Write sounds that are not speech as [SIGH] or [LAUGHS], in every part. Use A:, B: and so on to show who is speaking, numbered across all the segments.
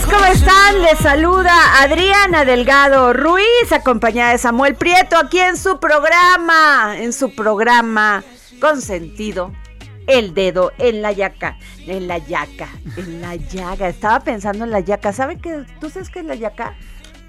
A: tardes, ¿cómo están? Les saluda Adriana Delgado Ruiz, acompañada de Samuel Prieto, aquí en su programa, en su programa con sentido. El dedo en la yaca, en la yaca, en la llaga. Estaba pensando en la yaca. ¿Sabe qué? ¿Tú sabes qué es la yaca?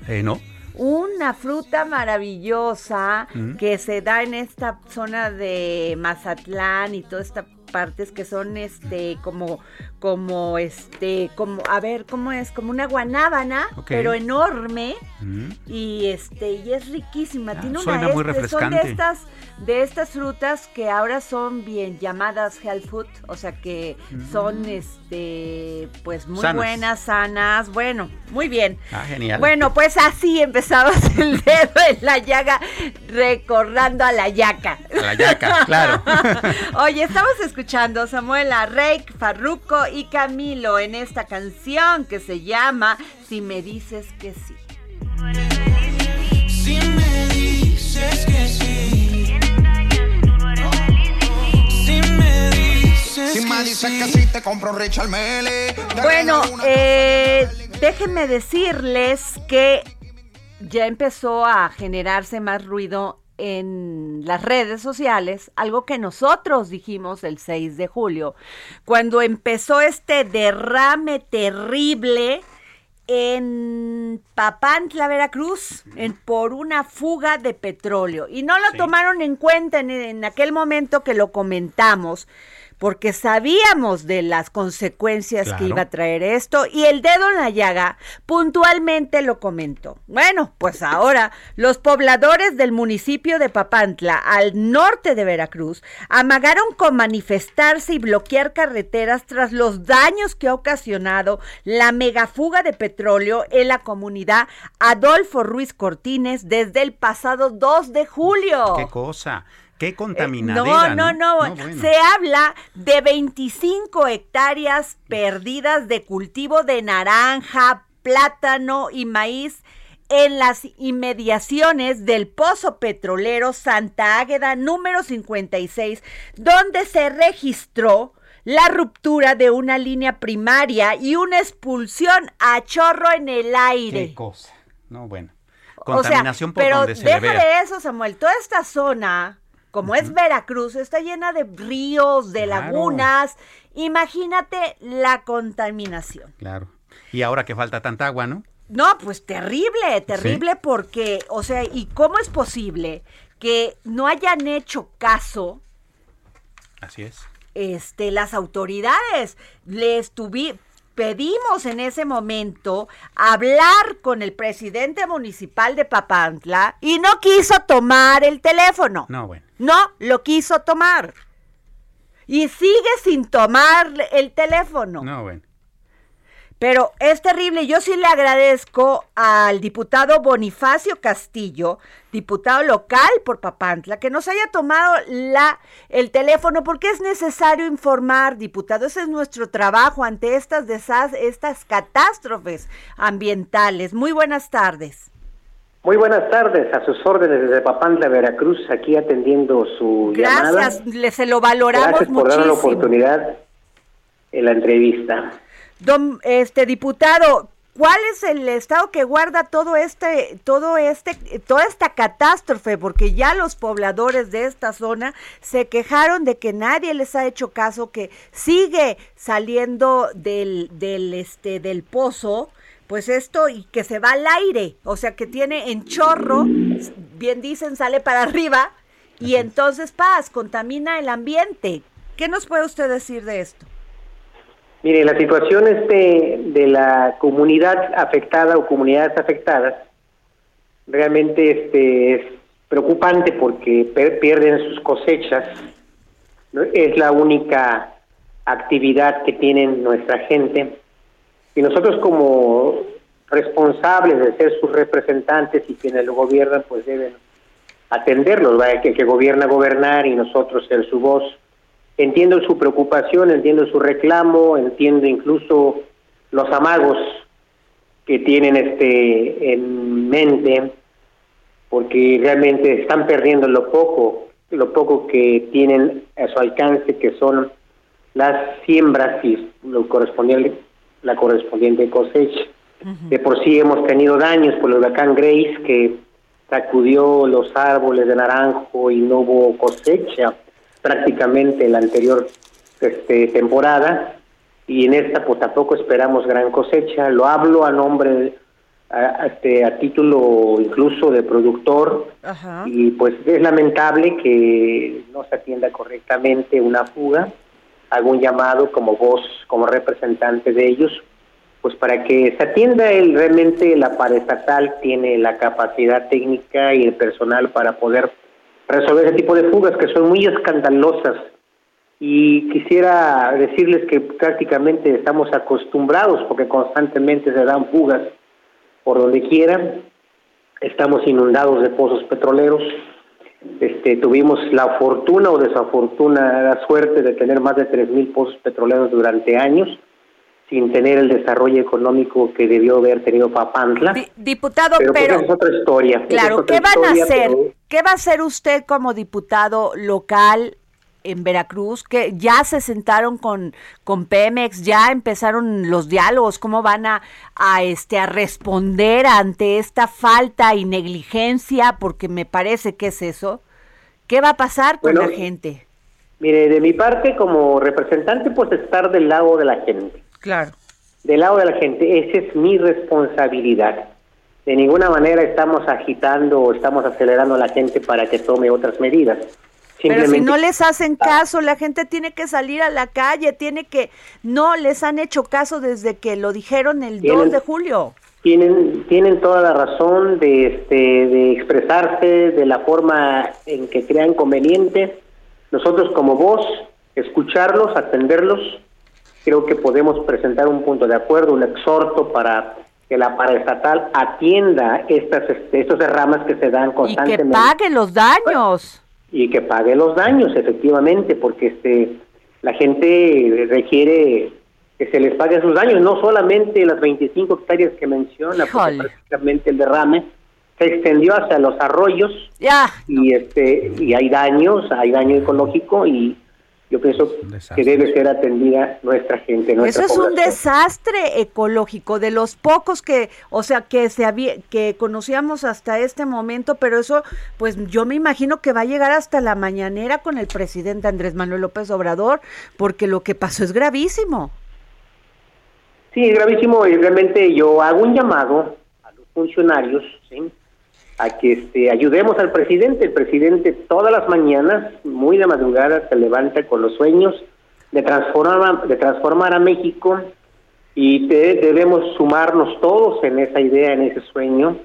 B: Eh, ¿No?
A: Una fruta maravillosa
B: Mm.
A: que se da en esta zona de Mazatlán y todas estas partes que son este como como este como a ver cómo es como una guanábana pero enorme
B: Mm.
A: y este y es riquísima
B: Ah,
A: tiene una
B: suena muy
A: este, son de
B: refrescante.
A: estas de estas frutas que ahora son bien llamadas health food o sea que son este pues muy
B: Mm. Sanas.
A: buenas sanas bueno muy bien
B: Ah, genial.
A: bueno, pues así empezamos [LAUGHS] el dedo en la llaga, recordando a la yaca.
B: A la yaca, claro. [LAUGHS]
A: Oye, estamos escuchando Samuel Reik, Farruco y Camilo en esta canción que se llama Si me dices que sí.
C: Si me dices que sí. Si me dices
D: Si me
C: que
D: dices
C: sí.
D: que sí, te compro Richard Mele.
A: Bueno, eh, déjenme decirles que ya empezó a generarse más ruido en las redes sociales, algo que nosotros dijimos el 6 de julio, cuando empezó este derrame terrible en Papantla, Veracruz, en, por una fuga de petróleo. Y no lo tomaron en cuenta en, en aquel momento que lo comentamos, porque sabíamos de las consecuencias que iba a traer esto y el dedo en la llaga puntualmente lo comentó. Bueno, pues ahora los pobladores del municipio de Papantla, al norte de Veracruz, amagaron con manifestarse y bloquear carreteras tras los daños que ha ocasionado la megafuga de petróleo en la comunidad Adolfo Ruiz Cortines desde el pasado 2 de julio.
B: ¿Qué cosa? ¿Qué
A: Eh,
B: contaminadera?
A: No, no, no.
B: bueno.
A: Se habla de 25 hectáreas perdidas de cultivo de naranja, plátano y maíz en las inmediaciones del pozo petrolero Santa Águeda número 56, donde se registró la ruptura de una línea primaria y una expulsión a chorro en el aire.
B: ¿Qué cosa? No, bueno.
A: O sea,
B: Contaminación por
A: pero
B: donde se
A: deja
B: le vea.
A: de eso, Samuel. Toda esta zona, como es Veracruz, está llena de ríos, de
B: Claro.
A: lagunas. Imagínate la contaminación.
B: Claro. Y ahora que falta tanta agua, ¿no?
A: No, pues terrible, terrible porque, o sea, ¿y cómo es posible que no hayan hecho caso
B: Así es.
A: este, las autoridades? Les tuvi- pedimos en ese momento hablar con el presidente municipal de Papantla y no quiso tomar el teléfono.
B: No, bueno.
A: No lo quiso tomar. Y sigue sin tomar el teléfono.
B: No, bueno.
A: Pero es terrible. Yo sí le agradezco al diputado Bonifacio Castillo, diputado local por Papantla, que nos haya tomado la, el teléfono porque es necesario informar, diputado. Ese es nuestro trabajo ante estas, desas- estas catástrofes ambientales. Muy buenas tardes.
E: Muy buenas tardes, a sus órdenes desde Papantla, Veracruz, aquí atendiendo su llamada.
A: Gracias, le, se lo valoramos
E: Gracias por darme la
A: muchísimo.
E: oportunidad en la entrevista.
A: Don, este diputado, ¿cuál es el estado que guarda todo este, todo este, toda esta catástrofe? Porque ya los pobladores de esta zona se quejaron de que nadie les ha hecho caso, que sigue saliendo del, del, este, del pozo, pues esto y que se va al aire, o sea que tiene en chorro, bien dicen, sale para arriba y entonces paz, contamina el ambiente. ¿Qué nos puede usted decir de esto?
E: Mire, la situación este de la comunidad afectada o comunidades afectadas realmente este es preocupante porque per- pierden sus cosechas. ¿no? Es la única actividad que tienen nuestra gente. Y nosotros como responsables de ser sus representantes y quienes lo gobiernan, pues deben atenderlos, ¿verdad? que, que gobierna gobernar y nosotros ser su voz. Entiendo su preocupación, entiendo su reclamo, entiendo incluso los amagos que tienen este en mente, porque realmente están perdiendo lo poco, lo poco que tienen a su alcance, que son las siembras y lo correspondiente, la correspondiente cosecha. De por sí hemos tenido daños por el huracán Grace que sacudió los árboles de naranjo y no hubo cosecha prácticamente en la anterior este, temporada y en esta pues tampoco esperamos gran cosecha. Lo hablo a nombre, a, a este, a título incluso de productor
A: Ajá.
E: y pues es lamentable que no se atienda correctamente una fuga. Hago un llamado como voz, como representante de ellos, pues para que se atienda el realmente la paraestatal tiene la capacidad técnica y el personal para poder resolver ese tipo de fugas que son muy escandalosas. Y quisiera decirles que prácticamente estamos acostumbrados porque constantemente se dan fugas por donde quiera estamos inundados de pozos petroleros este tuvimos la fortuna o desafortunada suerte de tener más de 3.000 pozos petroleros durante años sin tener el desarrollo económico que debió haber tenido Papantla.
A: Di- diputado,
E: pero, pues,
A: pero,
E: es otra historia. es
A: claro,
E: otra
A: ¿qué van a hacer?
E: pero-
A: ¿Qué va a hacer usted como diputado local en Veracruz? Que ya se sentaron con, con Pemex, ya empezaron los diálogos, ¿cómo van a, a, este, a responder ante esta falta y negligencia? Porque me parece que es eso. ¿Qué va a pasar con
E: Bueno,
A: la gente?
E: Mire, de mi parte como representante, pues estar del lado de la gente.
A: Claro.
E: Del lado de la gente, esa es mi responsabilidad. De ninguna manera estamos agitando o estamos acelerando a la gente para que tome otras medidas.
A: Pero si no les hacen caso, la gente tiene que salir a la calle, tiene que... No les han hecho caso desde que lo dijeron el 2
E: Tienen-
A: de julio.
E: tienen tienen toda la razón de este de expresarse de la forma en que crean conveniente nosotros como voz escucharlos atenderlos creo que podemos presentar un punto de acuerdo un exhorto para que la paraestatal atienda estas este, estos derramas que se dan
A: Y que
E: constantemente
A: pague los daños.
E: Y que pague los daños efectivamente porque este la gente requiere que se les pague sus daños no solamente las 25 hectáreas que menciona porque prácticamente el derrame se extendió hacia los arroyos
A: Ya.
E: y este y hay daños hay daño ecológico y yo pienso que debe ser atendida nuestra gente nuestra
A: Eso es un desastre ecológico de los pocos que, o sea, que se había, que conocíamos hasta este momento, pero eso, pues yo me imagino que va a llegar hasta la mañanera con el presidente Andrés Manuel López Obrador, porque lo que pasó es gravísimo.
E: Sí, es gravísimo y realmente yo hago un llamado a los funcionarios ¿sí? A que este, ayudemos al presidente. El presidente todas las mañanas, muy de madrugada, se levanta con los sueños de transformar, de transformar a México y de- debemos sumarnos todos en esa idea, en ese sueño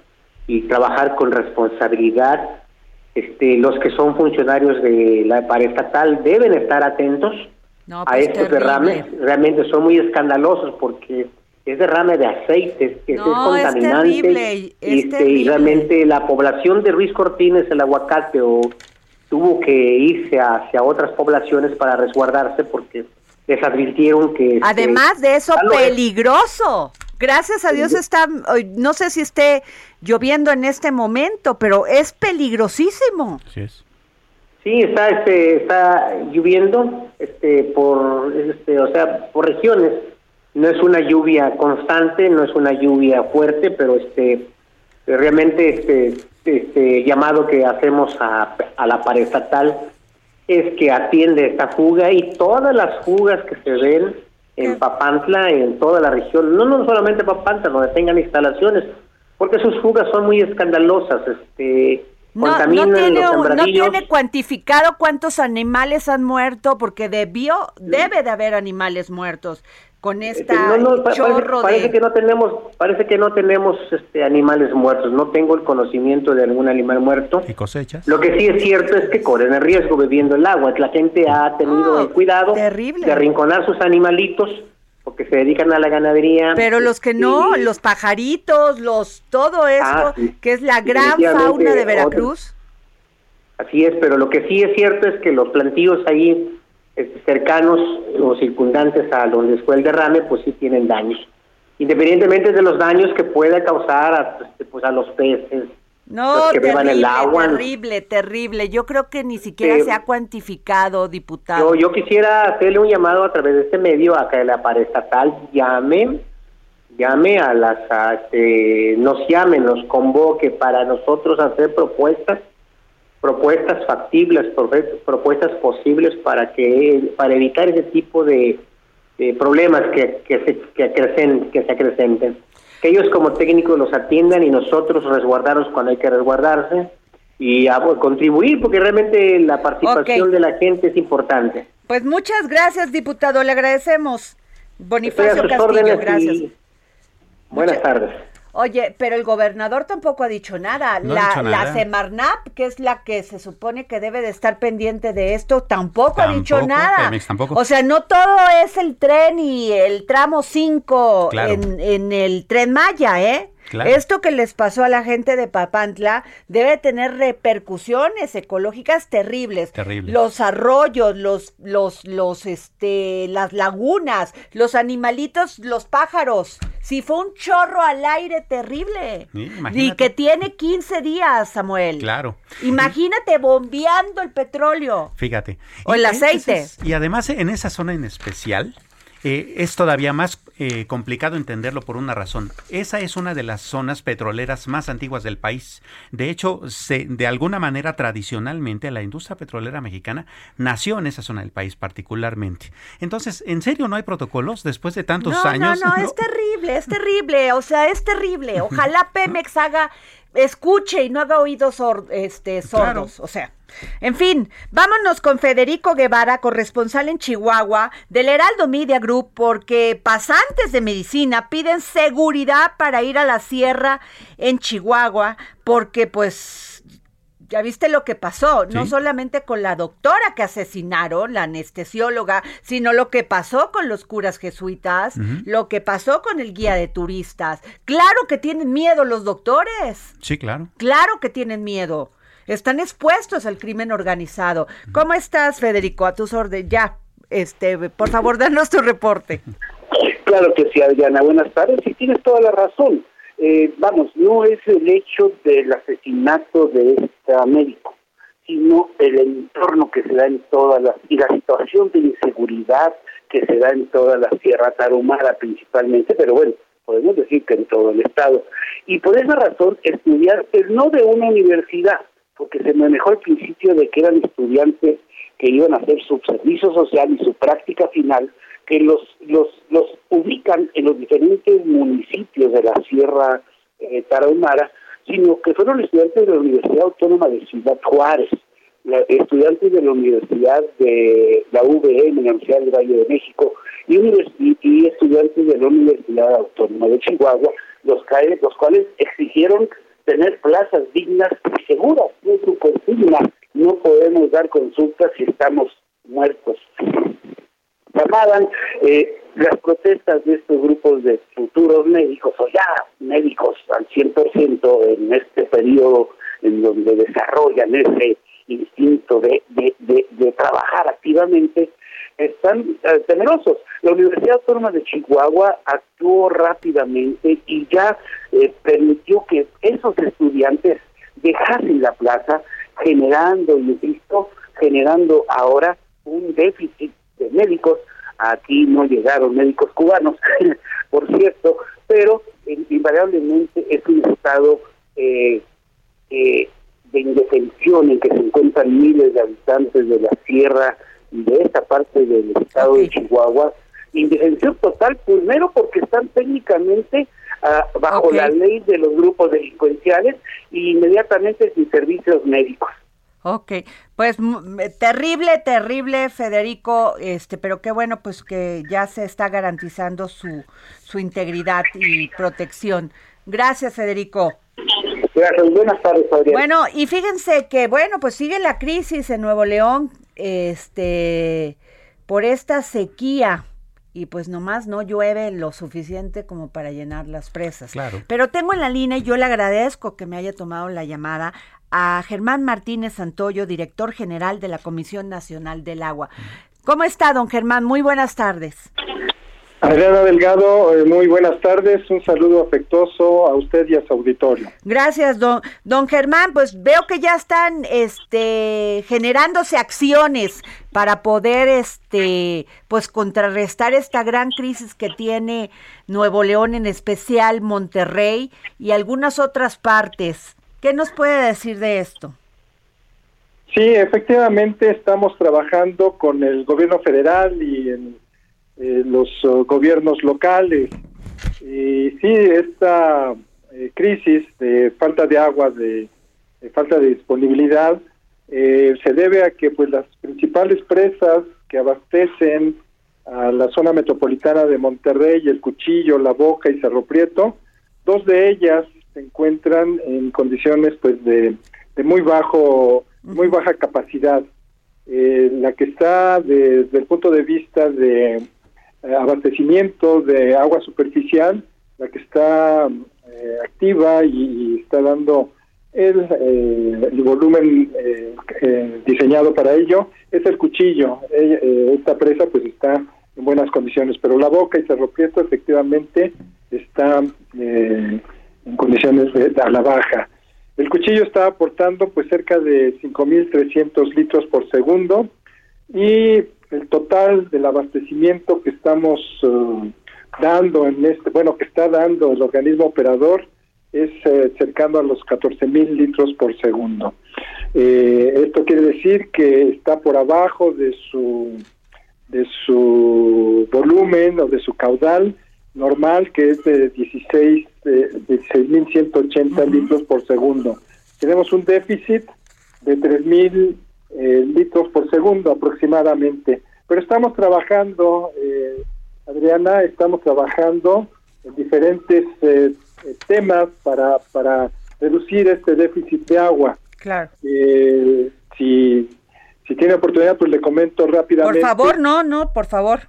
E: y trabajar con responsabilidad. Este, los que son funcionarios de la paraestatal deben estar atentos
A: No,
E: a
A: pues,
E: estos
A: terrible.
E: derrames realmente son muy escandalosos porque es derrame de aceites, que
A: No,
E: es
A: es
E: contaminante.
A: terrible, es
E: y, este, y realmente la población de Ruiz Cortines, el aguacate, o, tuvo que irse hacia otras poblaciones para resguardarse porque les advirtieron que... este,
A: Además de eso,
E: es-
A: peligroso. Gracias a Dios está, no sé si esté lloviendo en este momento, pero es peligrosísimo.
B: Así es.
E: Sí, está este está lloviendo este por este, o sea, por regiones. No es una lluvia constante, no es una lluvia fuerte, pero este realmente este este llamado que hacemos a, a la pared estatal es que atiende esta fuga y todas las fugas que se ven en Papantla, en toda la región, no, no solamente Papantla, donde tengan instalaciones, porque sus fugas son muy escandalosas, este
A: No, no tiene,
E: los
A: no tiene cuantificado cuántos animales han muerto, porque debió, debe de haber animales muertos con esta
E: Este, no, no,
A: chorro
E: parece, parece
A: de...
E: que no tenemos, parece que no tenemos este, animales muertos. No tengo el conocimiento de algún animal muerto.
B: ¿Y cosechas?
E: Lo que sí es cierto es que corren el riesgo bebiendo el agua. La gente ha tenido
A: Oh,
E: el cuidado
A: terrible.
E: de arrinconar sus animalitos porque se dedican a la ganadería.
A: Pero los que no, los pajaritos, los todo esto,
E: Ah, sí.
A: que es la gran fauna de
E: otro-
A: Veracruz.
E: Así es, pero lo que sí es cierto es que los plantíos ahí cercanos o circundantes a donde fue el derrame, pues sí tienen daños. Independientemente de los daños que pueda causar a, este, pues, a los peces,
A: No,
E: los que beban
A: terrible,
E: el agua.
A: terrible, terrible. Yo creo que ni siquiera se ha cuantificado, diputado.
E: Yo, yo quisiera hacerle un llamado a través de este medio a que la pared estatal llame, llame a las, a, este, nos llame, nos convoque para nosotros hacer propuestas, propuestas factibles, propuestas posibles para que, para evitar ese tipo de, de problemas que, que se, que acrecen, que se acrecenten. Que ellos como técnicos los atiendan y nosotros resguardarnos cuando hay que resguardarse y a, contribuir porque realmente la participación de la gente es importante.
A: Pues muchas gracias, diputado, le agradecemos. Bonifacio Castillo, gracias.
E: y buenas tardes.
A: Oye, pero el gobernador tampoco ha dicho nada.
B: No
A: la,
B: dicho
A: la
B: nada.
A: Semarnap, que es la que se supone que debe de estar pendiente de esto, tampoco, ha dicho nada.
B: Pemex tampoco.
A: O sea, no todo es el tren y el tramo 5
B: Claro.
A: en, en el tren Maya, ¿eh?
B: Claro.
A: Esto que les pasó a la gente de Papantla debe tener repercusiones ecológicas terribles.
B: Terribles.
A: Los arroyos, los, los, los, este, las lagunas, los animalitos, los pájaros. Si fue un chorro al aire terrible.
B: Sí,
A: y que tiene 15 días, Samuel.
B: Claro.
A: Imagínate bombeando el petróleo.
B: Fíjate.
A: O el aceite.
B: y además en esa zona en especial eh, es todavía más eh, complicado entenderlo por una razón. Esa es una de las zonas petroleras más antiguas del país. De hecho, se, de alguna manera tradicionalmente la industria petrolera mexicana nació en esa zona del país particularmente. Entonces, ¿en serio no hay protocolos después de tantos
A: no,
B: años?
A: No, [LAUGHS] no, es terrible, es terrible, o sea, es terrible. Ojalá [LAUGHS] Pemex haga, escuche y no haga oídos sor- este, sordos, o sea. En fin, vámonos con Federico Guevara, corresponsal en Chihuahua del Heraldo Media Group, porque pasantes de medicina piden seguridad para ir a la sierra en Chihuahua, porque pues ya viste lo que pasó, no solamente con la doctora que asesinaron, la anestesióloga, sino lo que pasó con los curas jesuitas, lo que pasó con el guía de turistas. Claro que tienen miedo los doctores,
B: Sí, claro.
A: claro que tienen miedo. Están expuestos al crimen organizado. ¿Cómo estás, Federico? A tus órdenes. Ya, este, por favor, danos tu reporte.
F: Claro que sí, Adriana. Buenas tardes. Y tienes toda la razón. Eh, vamos, no es el hecho del asesinato de este médico, sino el entorno que se da en todas las... y la situación de inseguridad que se da en toda la Sierra Tarahumara principalmente, pero bueno, podemos decir que en todo el estado. Y por esa razón, estudiantes no de una universidad, porque se manejó el principio de que eran estudiantes que iban a hacer su servicio social y su práctica final, que los, los, los ubican en los diferentes municipios de la Sierra eh, Tarahumara, sino que fueron estudiantes de la Universidad Autónoma de Ciudad Juárez, la- estudiantes de la Universidad de la UVM, la Universidad del Valle de México, y, y- y estudiantes de la Universidad Autónoma de Chihuahua, los, los cuales exigieron tener plazas dignas y seguras, no su consigna. No podemos dar consultas si estamos muertos llamaban, eh, las protestas de estos grupos de futuros médicos, o ya médicos al 100% en este periodo en donde desarrollan ese instinto de, de, de, trabajar activamente, están eh, temerosos. La Universidad Autónoma de Chihuahua actuó rápidamente y ya eh, permitió que esos estudiantes dejasen la plaza, generando, insisto, generando ahora un déficit de médicos. Aquí no llegaron médicos cubanos, [LAUGHS] por cierto, pero invariablemente es un estado eh, eh, de indefensión en que se encuentran miles de habitantes de la sierra y de esta parte del estado de Chihuahua. Indefensión total, primero porque están técnicamente ah, bajo la ley de los grupos delincuenciales e inmediatamente sin servicios médicos.
A: Ok, pues terrible, terrible, Federico, este, pero qué bueno, pues que ya se está garantizando su, su integridad y protección. Gracias, Federico.
F: Gracias, buenas tardes,
A: Bueno, y fíjense que, bueno, pues sigue la crisis en Nuevo León, este, por esta sequía y pues nomás no llueve lo suficiente como para llenar las presas.
B: Claro.
A: Pero tengo en la línea y yo le agradezco que me haya tomado la llamada a Germán Martínez Santoyo, director general de la Comisión Nacional del Agua. ¿Cómo está, don Germán? Muy buenas tardes.
G: Adriana Delgado, eh, muy buenas tardes, un saludo afectuoso a usted y a su auditorio.
A: Gracias, don, don Germán, pues veo que ya están este, generándose acciones para poder este, pues contrarrestar esta gran crisis que tiene Nuevo León, en especial Monterrey y algunas otras partes. ¿Qué nos puede decir de esto?
G: Sí, efectivamente estamos trabajando con el gobierno federal y el eh, los uh, gobiernos locales. Y sí, esta eh, crisis de falta de agua, de, falta de disponibilidad, eh, se debe a que pues las principales presas que abastecen a la zona metropolitana de Monterrey, el Cuchillo, La Boca y Cerro Prieto, dos de ellas se encuentran en condiciones pues de, de muy bajo, muy baja capacidad. la que está desde el punto de vista de eh, abastecimiento de agua superficial, la que está eh, activa y, está dando el, eh, volumen diseñado para ello, es el cuchillo. esta presa pues está en buenas condiciones, pero la boca y Cerro efectivamente está en condiciones de, a la baja. El cuchillo está aportando pues cerca de 5.300 litros por segundo y el total del abastecimiento que estamos eh, dando en este, bueno, que está dando el organismo operador es eh, cercano a los 14 mil litros por segundo. Eh, esto quiere decir que está por abajo de su de su volumen o de su caudal normal que es de 16 de 16.180 litros por segundo. Tenemos un déficit de 3.000 eh, litros por segundo aproximadamente. Pero estamos trabajando, eh, Adriana, estamos trabajando en diferentes eh, temas para, para reducir este déficit de agua.
A: Claro.
G: si, si tiene oportunidad, pues le comento rápidamente.
A: Por favor, no, no, por favor.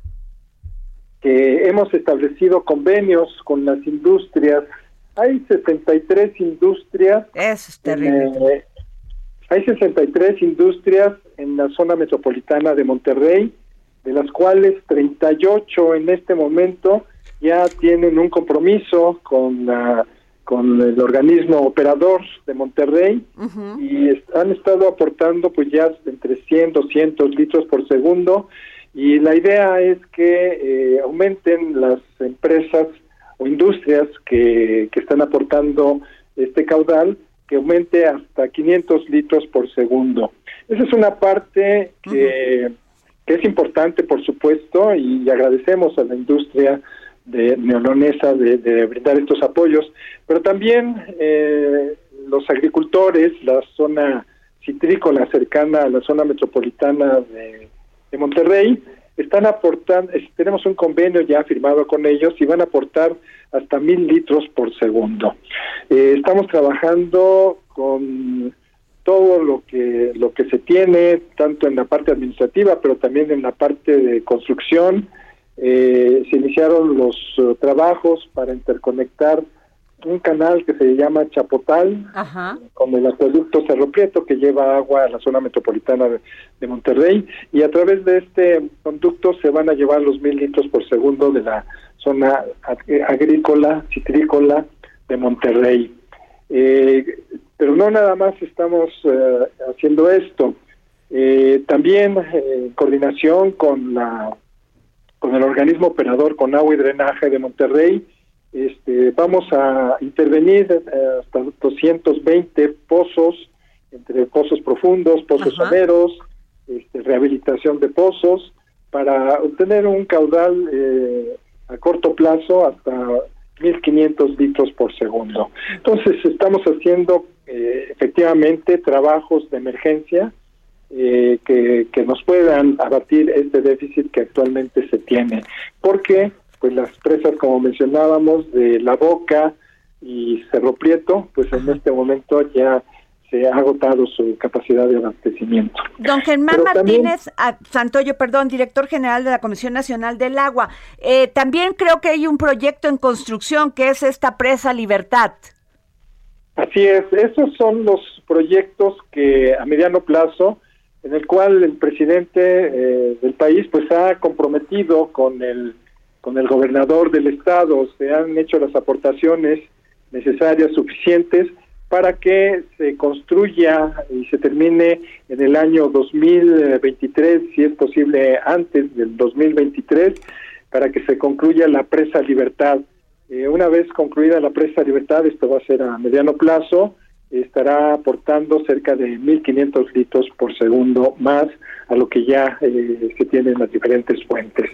G: Que hemos establecido convenios con las industrias. Hay 63 industrias.
A: Eso es terrible.
G: Hay 63 industrias en la zona metropolitana de Monterrey, de las cuales 38 en este momento ya tienen un compromiso con la con el organismo operador de Monterrey y han estado aportando pues ya entre 100 200 litros por segundo y la idea es que eh, aumenten las empresas o industrias que, que están aportando este caudal que aumente hasta 500 litros por segundo. Esa es una parte que, es importante, por supuesto, y agradecemos a la industria de neolonesa de, brindar estos apoyos, pero también eh, los agricultores, la zona citrícola cercana a la zona metropolitana de, de Monterrey, están aportando, tenemos un convenio ya firmado con ellos y van a aportar hasta mil litros por segundo. Eh, estamos trabajando con todo lo que lo que se tiene tanto en la parte administrativa pero también en la parte de construcción eh, se iniciaron los eh, trabajos para interconectar un canal que se llama Chapotal
A: Ajá.
G: con el acueducto Cerro Prieto que lleva agua a la zona metropolitana de, de Monterrey y a través de este conducto se van a llevar los mil litros por segundo de la zona ag- agrícola, citrícola de Monterrey. Eh, pero no nada más estamos eh, haciendo esto. Eh, también eh, en coordinación con la con el organismo operador con agua y drenaje de Monterrey, este, vamos a intervenir eh, hasta 220 pozos, entre pozos profundos, pozos someros, este, rehabilitación de pozos, para obtener un caudal eh, a corto plazo hasta 1.500 litros por segundo. Entonces estamos haciendo eh, efectivamente trabajos de emergencia eh, que, que nos puedan abatir este déficit que actualmente se tiene. Porque pues las presas, como mencionábamos, de La Boca y Cerro Prieto, pues en este momento ya se ha agotado su capacidad de abastecimiento.
A: Don Germán
G: Pero
A: Martínez ah, Santoyo, perdón, director general de la Comisión Nacional del Agua. Eh, también creo que hay un proyecto en construcción que es esta presa Libertad.
G: Así es, esos son los proyectos que a mediano plazo, en el cual el presidente eh, del país pues ha comprometido con el con el gobernador del estado, se han hecho las aportaciones necesarias suficientes para que se construya y se termine en el año 2023, si es posible antes del 2023, para que se concluya la presa Libertad. Eh, una vez concluida la presa Libertad, esto va a ser a mediano plazo, estará aportando cerca de 1.500 litros por segundo más a lo que ya eh, se tiene en las diferentes fuentes.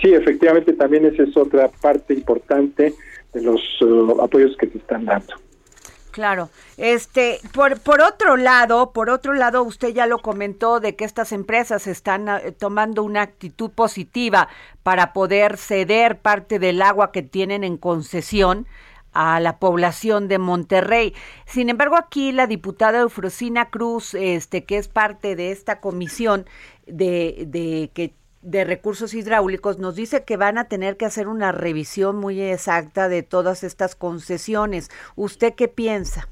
G: Sí, efectivamente también esa es otra parte importante de los eh, apoyos que se están dando.
A: Claro. Este, por, por otro lado, por otro lado, usted ya lo comentó de que estas empresas están ah, tomando una actitud positiva para poder ceder parte del agua que tienen en concesión a la población de Monterrey. Sin embargo, aquí la diputada Eufrosina Cruz, este, que es parte de esta comisión de, de que de recursos hidráulicos nos dice que van a tener que hacer una revisión muy exacta de todas estas concesiones. ¿Usted qué piensa?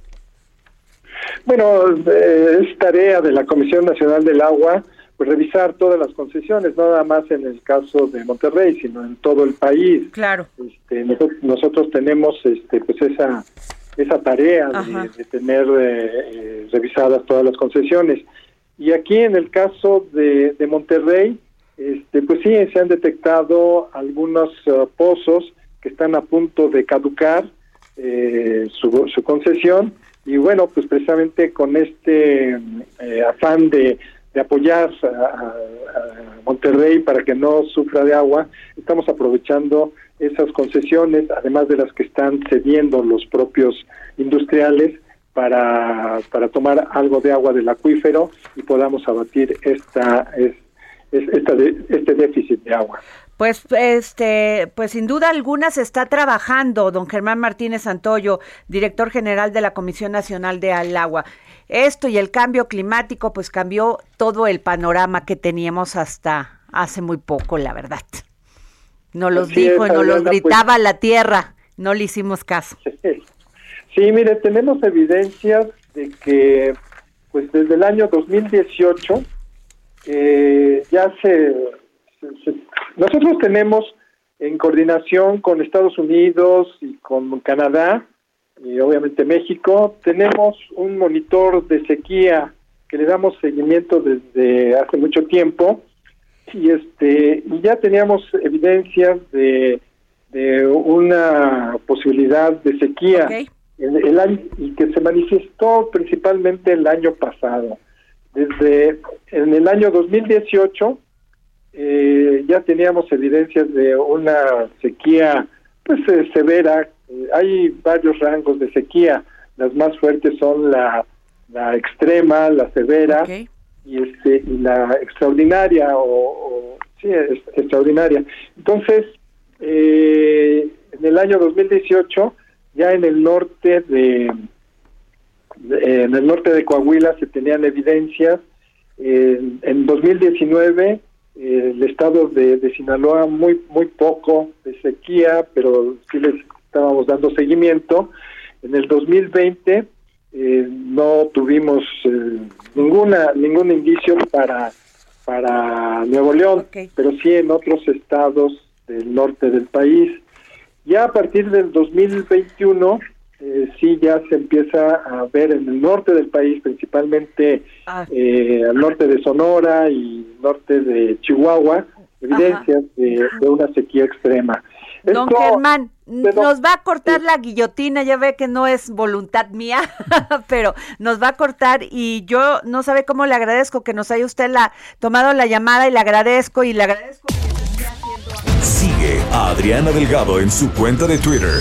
G: Bueno, eh, es tarea de la Comisión Nacional del Agua pues revisar todas las concesiones, no nada más en el caso de Monterrey, sino en todo el país.
A: Claro.
G: Este, nosotros, nosotros tenemos este, pues esa esa tarea de tener eh, eh, revisadas todas las concesiones. Y aquí en el caso de, de Monterrey, este, pues sí, se han detectado algunos eh, pozos que están a punto de caducar eh, su, su concesión y bueno, pues precisamente con este eh, afán de, de apoyar a, Monterrey para que no sufra de agua, estamos aprovechando esas concesiones, además de las que están cediendo los propios industriales para, para tomar algo de agua del acuífero y podamos abatir esta, es, es- esta este déficit de agua.
A: Pues, este, pues sin duda alguna se está trabajando, don Germán Martínez Santoyo, director general de la Comisión Nacional de Al Agua. Esto y el cambio climático, pues cambió todo el panorama que teníamos hasta hace muy poco, la verdad. Nos los
G: Así
A: dijo
G: es,
A: y nos los
G: Adriana, pues-
A: gritaba la tierra, no le hicimos caso. [LAUGHS]
G: Sí, mire, tenemos evidencias de que, pues desde el año 2018, eh, ya se- Nosotros tenemos en coordinación con Estados Unidos y con Canadá, y obviamente México, tenemos un monitor de sequía que le damos seguimiento desde hace mucho tiempo y este y ya teníamos evidencias de, de una posibilidad de sequía el año, y que se manifestó principalmente el año pasado. Desde en el año 2018 eh, ya teníamos evidencias de una sequía pues eh, severa. Eh, hay varios rangos de sequía. Las más fuertes son la, la extrema, la severa y este y la extraordinaria o, o- sí es- extraordinaria. Entonces eh, en el año 2018 ya en el norte de, de- en el norte de Coahuila se tenían evidencias. En, en 2019 el estado de, de, Sinaloa muy muy poco de sequía, pero sí les estábamos dando seguimiento. En el 2020 eh, no tuvimos eh, ninguna ningún indicio para para Nuevo León, pero sí en otros estados del norte del país. Ya a partir del 2021 eh, sí ya se empieza a ver en el norte del país, principalmente ah. eh, al norte de Sonora y norte de Chihuahua, evidencias de, una sequía extrema.
A: Don Germán, nos va a cortar la guillotina, ya ve que no es voluntad mía, [LAUGHS] pero nos va a cortar y yo no sabe cómo le agradezco que nos haya usted la, tomado la llamada y le agradezco y le agradezco.
H: Sigue a Adriana Delgado en su cuenta de Twitter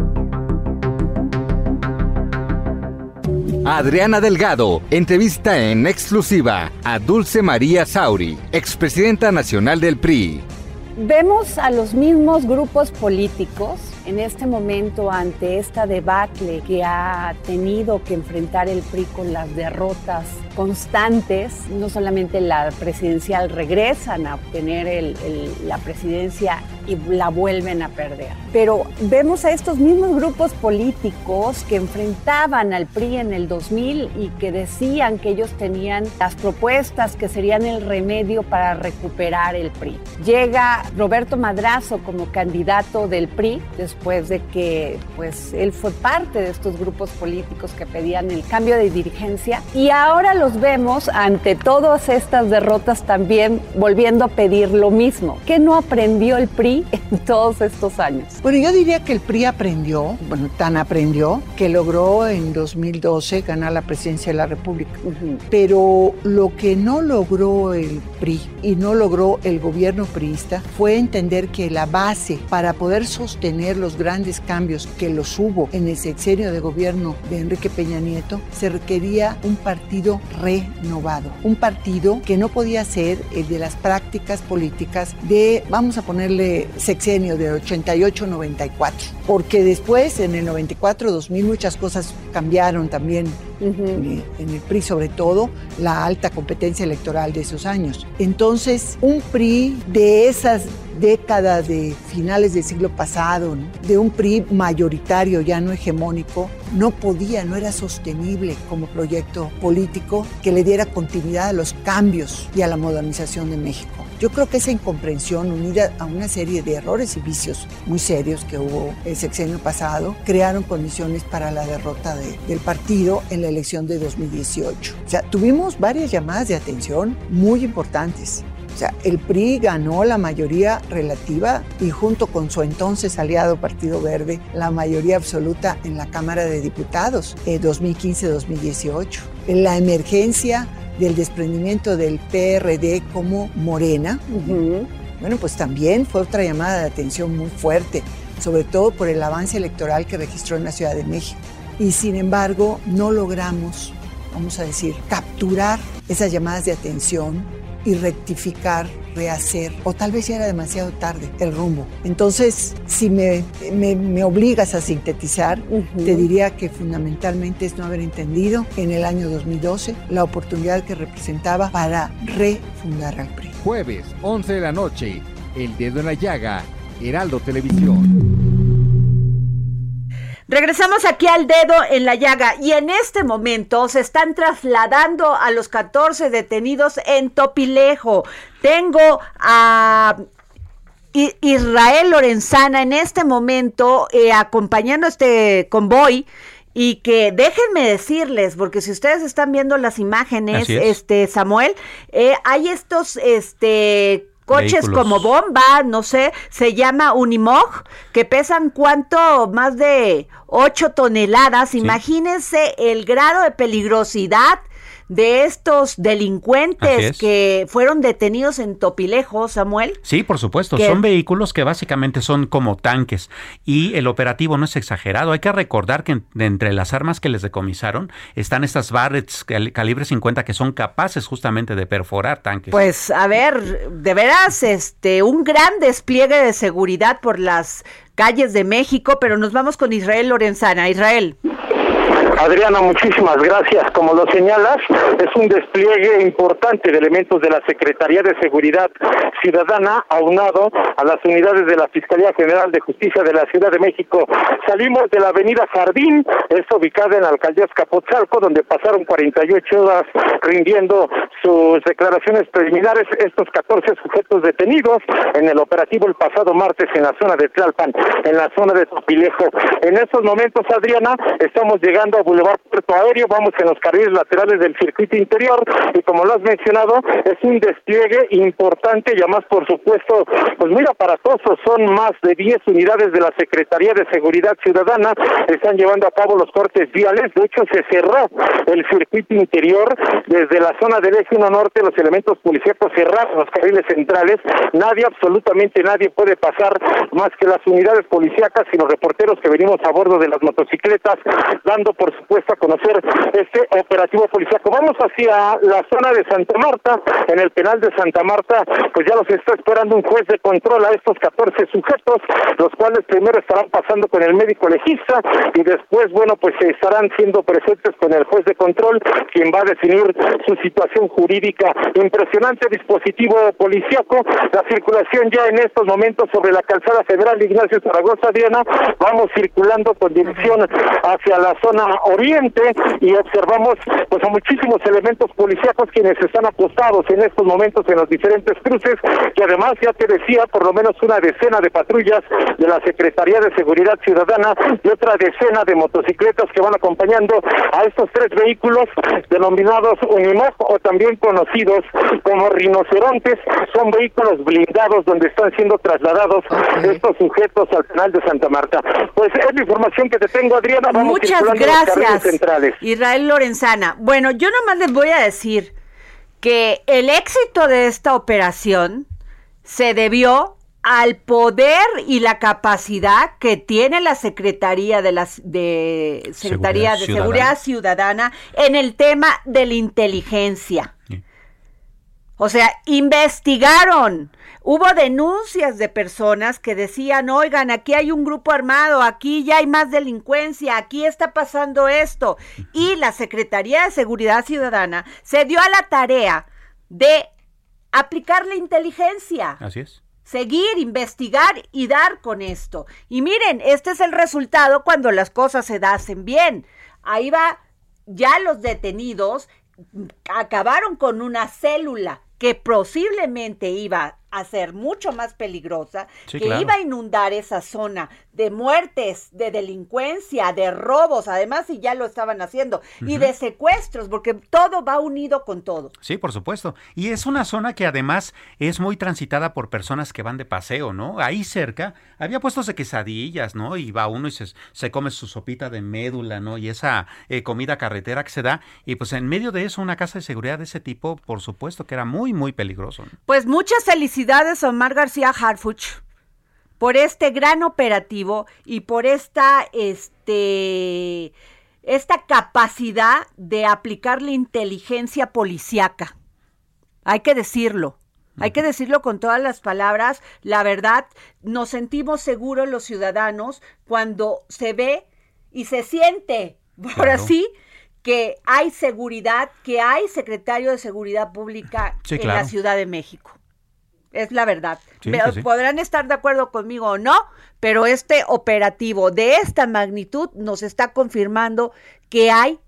I: Adriana Delgado entrevista en exclusiva a Dulce María Sauri, expresidenta nacional del PRI.
A: Vemos a los mismos grupos políticos en este momento ante esta debacle que ha tenido que enfrentar el PRI con las derrotas constantes, no solamente la presidencial regresan a obtener la presidencia y la vuelven a perder. Pero vemos a estos mismos grupos políticos que enfrentaban al PRI en el 2000 y que decían que ellos tenían las propuestas que serían el remedio para recuperar el PRI. Llega Roberto Madrazo como candidato del PRI después de que pues él fue parte de estos grupos políticos que pedían el cambio de dirigencia y ahora los vemos ante todas estas derrotas también volviendo a pedir lo mismo. ¿Qué no aprendió el PRI en todos estos años?
J: Bueno, yo diría que el PRI aprendió, bueno, tan aprendió que logró en 2012 ganar la presidencia de la República. Pero lo que no logró el PRI y no logró el gobierno priista fue entender que la base para poder sostener los grandes cambios que los hubo en el sexenio de gobierno de Enrique Peña Nieto se requería un partido renovado, un partido que no podía ser el de las prácticas políticas de, vamos a ponerle sexenio de 88-94, porque después en el 94-2000 muchas cosas cambiaron también en el PRI, sobre todo la alta competencia electoral de esos años. Entonces, un PRI de esas décadas de finales del siglo pasado, de un PRI mayoritario, ya no hegemónico, no podía, no era sostenible como proyecto político que le diera continuidad a los cambios y a la modernización de México. Yo creo que esa incomprensión unida a una serie de errores y vicios muy serios que hubo el sexenio pasado, crearon condiciones para la derrota del partido en la elección de 2018. O sea, tuvimos varias llamadas de atención muy importantes. O sea, el PRI ganó la mayoría relativa y junto con su entonces aliado Partido Verde, la mayoría absoluta en la Cámara de Diputados en 2015-2018. La emergencia del desprendimiento del PRD como Morena, bueno, pues también fue otra llamada de atención muy fuerte, sobre todo por el avance electoral que registró en la Ciudad de México. Y sin embargo, no logramos, vamos a decir, capturar esas llamadas de atención y rectificar, rehacer, o tal vez ya era demasiado tarde el rumbo. Entonces, si me, me, me obligas a sintetizar, te diría que fundamentalmente es no haber entendido en el año 2012 la oportunidad que representaba para refundar al PRI.
I: Jueves, 11 de la noche, El Dedo en la Llaga, Heraldo Televisión.
A: Regresamos aquí al dedo en la llaga y en este momento se están trasladando a los 14 detenidos en Topilejo. Tengo a Israel Lorenzana en este momento eh, acompañando este convoy. Y que déjenme decirles, porque si ustedes están viendo las imágenes,
B: es.
A: este Samuel, eh, hay estos este coches
B: Vehículos.
A: como bomba, no sé, se llama Unimog, que pesan cuánto, más de 8 toneladas. Imagínense el grado de peligrosidad de estos delincuentes
B: es.
A: que fueron detenidos en Topilejo, Samuel.
B: Sí, por supuesto.
A: ¿Qué?
B: Son vehículos que básicamente son como tanques y el operativo no es exagerado. Hay que recordar que entre las armas que les decomisaron están estas Barretts cal- calibre 50 que son capaces justamente de perforar tanques.
A: Pues a ver, de veras, este, un gran despliegue de seguridad por las calles de México, pero nos vamos con Israel Lorenzana. Israel.
K: Adriana, muchísimas gracias. Como lo señalas, es un despliegue importante de elementos de la Secretaría de Seguridad Ciudadana aunado a las unidades de la Fiscalía General de Justicia de la Ciudad de México. Salimos de la Avenida Jardín, es ubicada en la alcaldía Escapotzalco, donde pasaron 48 horas rindiendo sus declaraciones preliminares estos 14 sujetos detenidos en el operativo el pasado martes en la zona de Tlalpan, en la zona de Topilejo. En estos momentos, Adriana, estamos llegando a Boulevard Puerto Aéreo, vamos en los carriles laterales del circuito interior y como lo has mencionado, es un despliegue importante y además, por supuesto, pues muy aparatoso, son más de 10 unidades de la Secretaría de Seguridad Ciudadana, están llevando a cabo los cortes viales, de hecho se cerró el circuito interior desde la zona del eje 1 norte, los elementos policíacos cerraron los carriles centrales, nadie, absolutamente nadie puede pasar más que las unidades policíacas y los reporteros que venimos a bordo de las motocicletas, dando por supuesto a conocer este operativo policíaco. Vamos hacia la zona de Santa Marta, en el penal de Santa Marta, pues ya los está esperando un juez de control a estos 14 sujetos, los cuales primero estarán pasando con el médico legista y después, bueno, pues estarán siendo presentes con el juez de control, quien va a definir su situación jurídica. Impresionante dispositivo policíaco, la circulación ya en estos momentos sobre la calzada federal Ignacio Zaragoza Diana, vamos circulando con dirección hacia la zona oriente y observamos pues a muchísimos elementos policíacos quienes están apostados en estos momentos en los diferentes cruces que además ya te decía por lo menos una decena de patrullas de la Secretaría de Seguridad Ciudadana y otra decena de motocicletas que van acompañando a estos tres vehículos denominados Unimog o también conocidos como rinocerontes. Son vehículos blindados donde están siendo trasladados estos sujetos al penal de Santa Marta. Pues es la información que te tengo Adriana. Vamos
A: Muchas
K: carriles
A: gracias,
K: centrales
A: Israel Lorenzana. Bueno, yo nomás les voy a decir que el éxito de esta operación se debió al poder y la capacidad que tiene la Secretaría de la de Secretaría
B: Seguridad
A: de Seguridad Ciudadana en el tema de la inteligencia. O sea, investigaron. Hubo denuncias de personas que decían, oigan, aquí hay un grupo armado, aquí ya hay más delincuencia, aquí está pasando esto. Y la Secretaría de Seguridad Ciudadana se dio a la tarea de aplicar la inteligencia
B: Así es.
A: seguir, investigar y dar con esto. Y miren, este es el resultado cuando las cosas se hacen bien. Ahí va, ya los detenidos acabaron con una célula que posiblemente iba a ser mucho más peligrosa,
B: Sí,
A: que
B: claro.
A: iba a inundar esa zona de muertes, de delincuencia, de robos, además si ya lo estaban haciendo, y de secuestros, porque todo va unido con todo.
B: Sí, por supuesto. Y es una zona que además es muy transitada por personas que van de paseo, ¿no? Ahí cerca había puestos de quesadillas, ¿no? Y va uno y se, se come su sopita de médula, ¿no? Y esa eh, comida carretera que se da. Y pues en medio de eso, una casa de seguridad de ese tipo, por supuesto que era muy, muy peligroso. ¿no?
A: Pues muchas felicidades a Omar García Harfuch por este gran operativo y por esta, este, esta capacidad de aplicar la inteligencia policiaca. Hay que decirlo. Hay que decirlo con todas las palabras. La verdad, nos sentimos seguros los ciudadanos cuando se ve y se siente, ahora
B: Claro.
A: sí, que hay seguridad, que hay secretario de Seguridad Pública
B: Sí,
A: en
B: claro.
A: la Ciudad de México. Es la verdad.
B: Sí, sí.
A: Podrán estar de acuerdo conmigo o no, pero este operativo de esta magnitud nos está confirmando que hay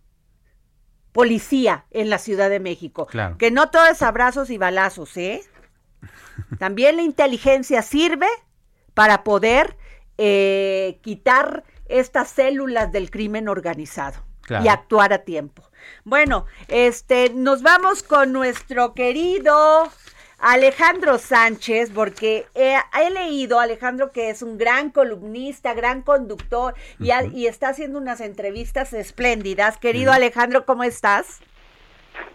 A: policía en la Ciudad de México.
B: Claro.
A: Que no todo es abrazos y balazos, ¿eh? [LAUGHS] También la inteligencia sirve para poder eh, quitar estas células del crimen organizado
B: Claro.
A: y actuar a tiempo. Bueno, este, nos vamos con nuestro querido Alejandro Sánchez, porque he, he leído, Alejandro, que es un gran columnista, gran conductor y está haciendo unas entrevistas espléndidas. Querido Alejandro, ¿cómo estás?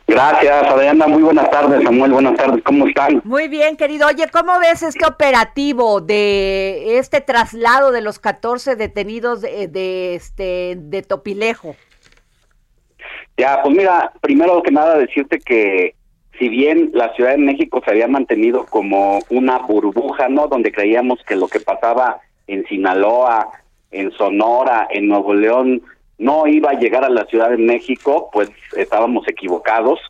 L: Gracias, Adriana. Muy buenas tardes, Samuel. Buenas tardes. ¿Cómo están?
A: Muy bien, querido. Oye, ¿cómo ves este operativo de este traslado de los 14 detenidos de, de, este de Topilejo?
L: Ya, pues mira, primero que nada decirte que si bien la Ciudad de México se había mantenido como una burbuja, ¿no? Donde creíamos que lo que pasaba en Sinaloa, en Sonora, en Nuevo León, no iba a llegar a la Ciudad de México, pues estábamos equivocados.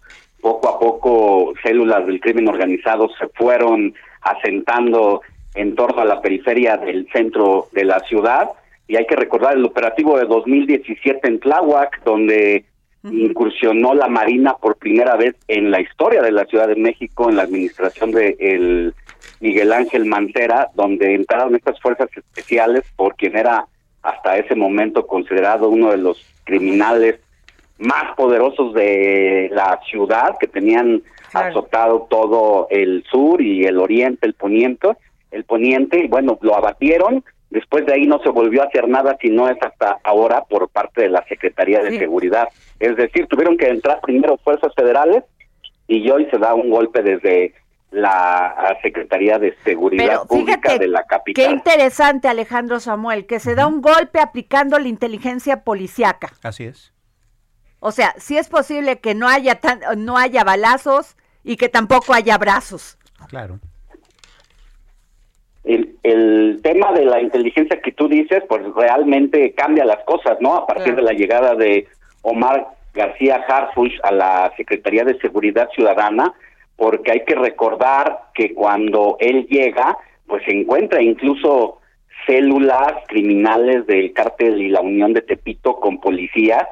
L: Poco a poco células del crimen organizado se fueron asentando en torno a la periferia del centro de la ciudad. Y hay que recordar el operativo de 2017 en Tláhuac, donde incursionó la Marina por primera vez en la historia de la Ciudad de México en la administración de el Miguel Ángel Mancera, donde entraron estas fuerzas especiales por quien era hasta ese momento considerado uno de los criminales más poderosos de la ciudad, que tenían azotado todo el sur y el oriente, el poniente, el poniente, y bueno, lo abatieron. Después de ahí no se volvió a hacer nada, sino es hasta ahora por parte de la Secretaría de
A: Sí.
L: Seguridad. Es decir, tuvieron que entrar primero fuerzas federales y hoy se da un golpe desde la Secretaría de Seguridad
A: Pero
L: Pública de la
A: Qué
L: capital.
A: interesante, Alejandro Samuel, que se da un golpe aplicando la inteligencia policiaca.
B: Así es.
A: O sea, sí es posible que no haya tan, no haya balazos y que tampoco haya abrazos.
B: Claro.
L: el, el tema de la inteligencia que tú dices, pues realmente cambia las cosas, ¿no? A partir de la llegada de Omar García Harfuch a la Secretaría de Seguridad Ciudadana, porque hay que recordar que cuando él llega, pues se encuentra incluso células criminales del cártel y la Unión de Tepito con policías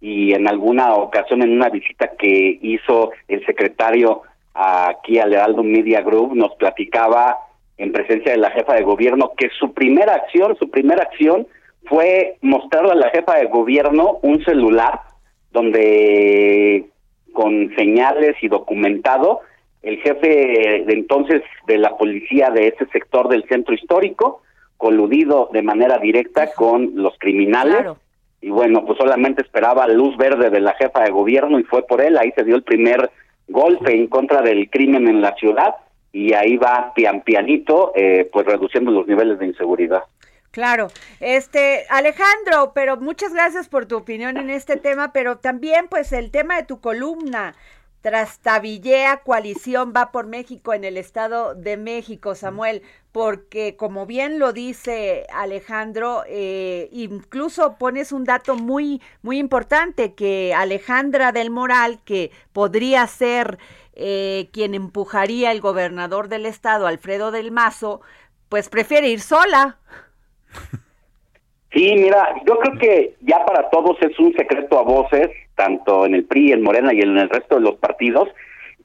L: y en alguna ocasión en una visita que hizo el secretario aquí al Heraldo Media Group nos platicaba en presencia de la jefa de gobierno que su primera acción, su primera acción fue mostrarle a la jefa de gobierno un celular donde con señales y documentado el jefe de entonces de la policía de ese sector del centro histórico coludido de manera directa con los criminales
A: Claro.
L: y bueno, pues solamente esperaba luz verde de la jefa de gobierno y fue por él, ahí se dio el primer golpe en contra del crimen en la ciudad y ahí va pian pianito, eh, pues reduciendo los niveles de inseguridad.
A: Claro, este Alejandro, pero muchas gracias por tu opinión en este tema, pero también pues el tema de tu columna. Trastabillea coalición va por México en el Estado de México, Samuel, porque como bien lo dice Alejandro, eh, incluso pones un dato muy, muy importante, que Alejandra del Moral, que podría ser eh, quien empujaría el gobernador del Estado, Alfredo del Mazo, pues prefiere ir sola.
L: Sí, mira, yo creo que ya para todos es un secreto a voces, tanto en el PRI, en Morena y en el resto de los partidos,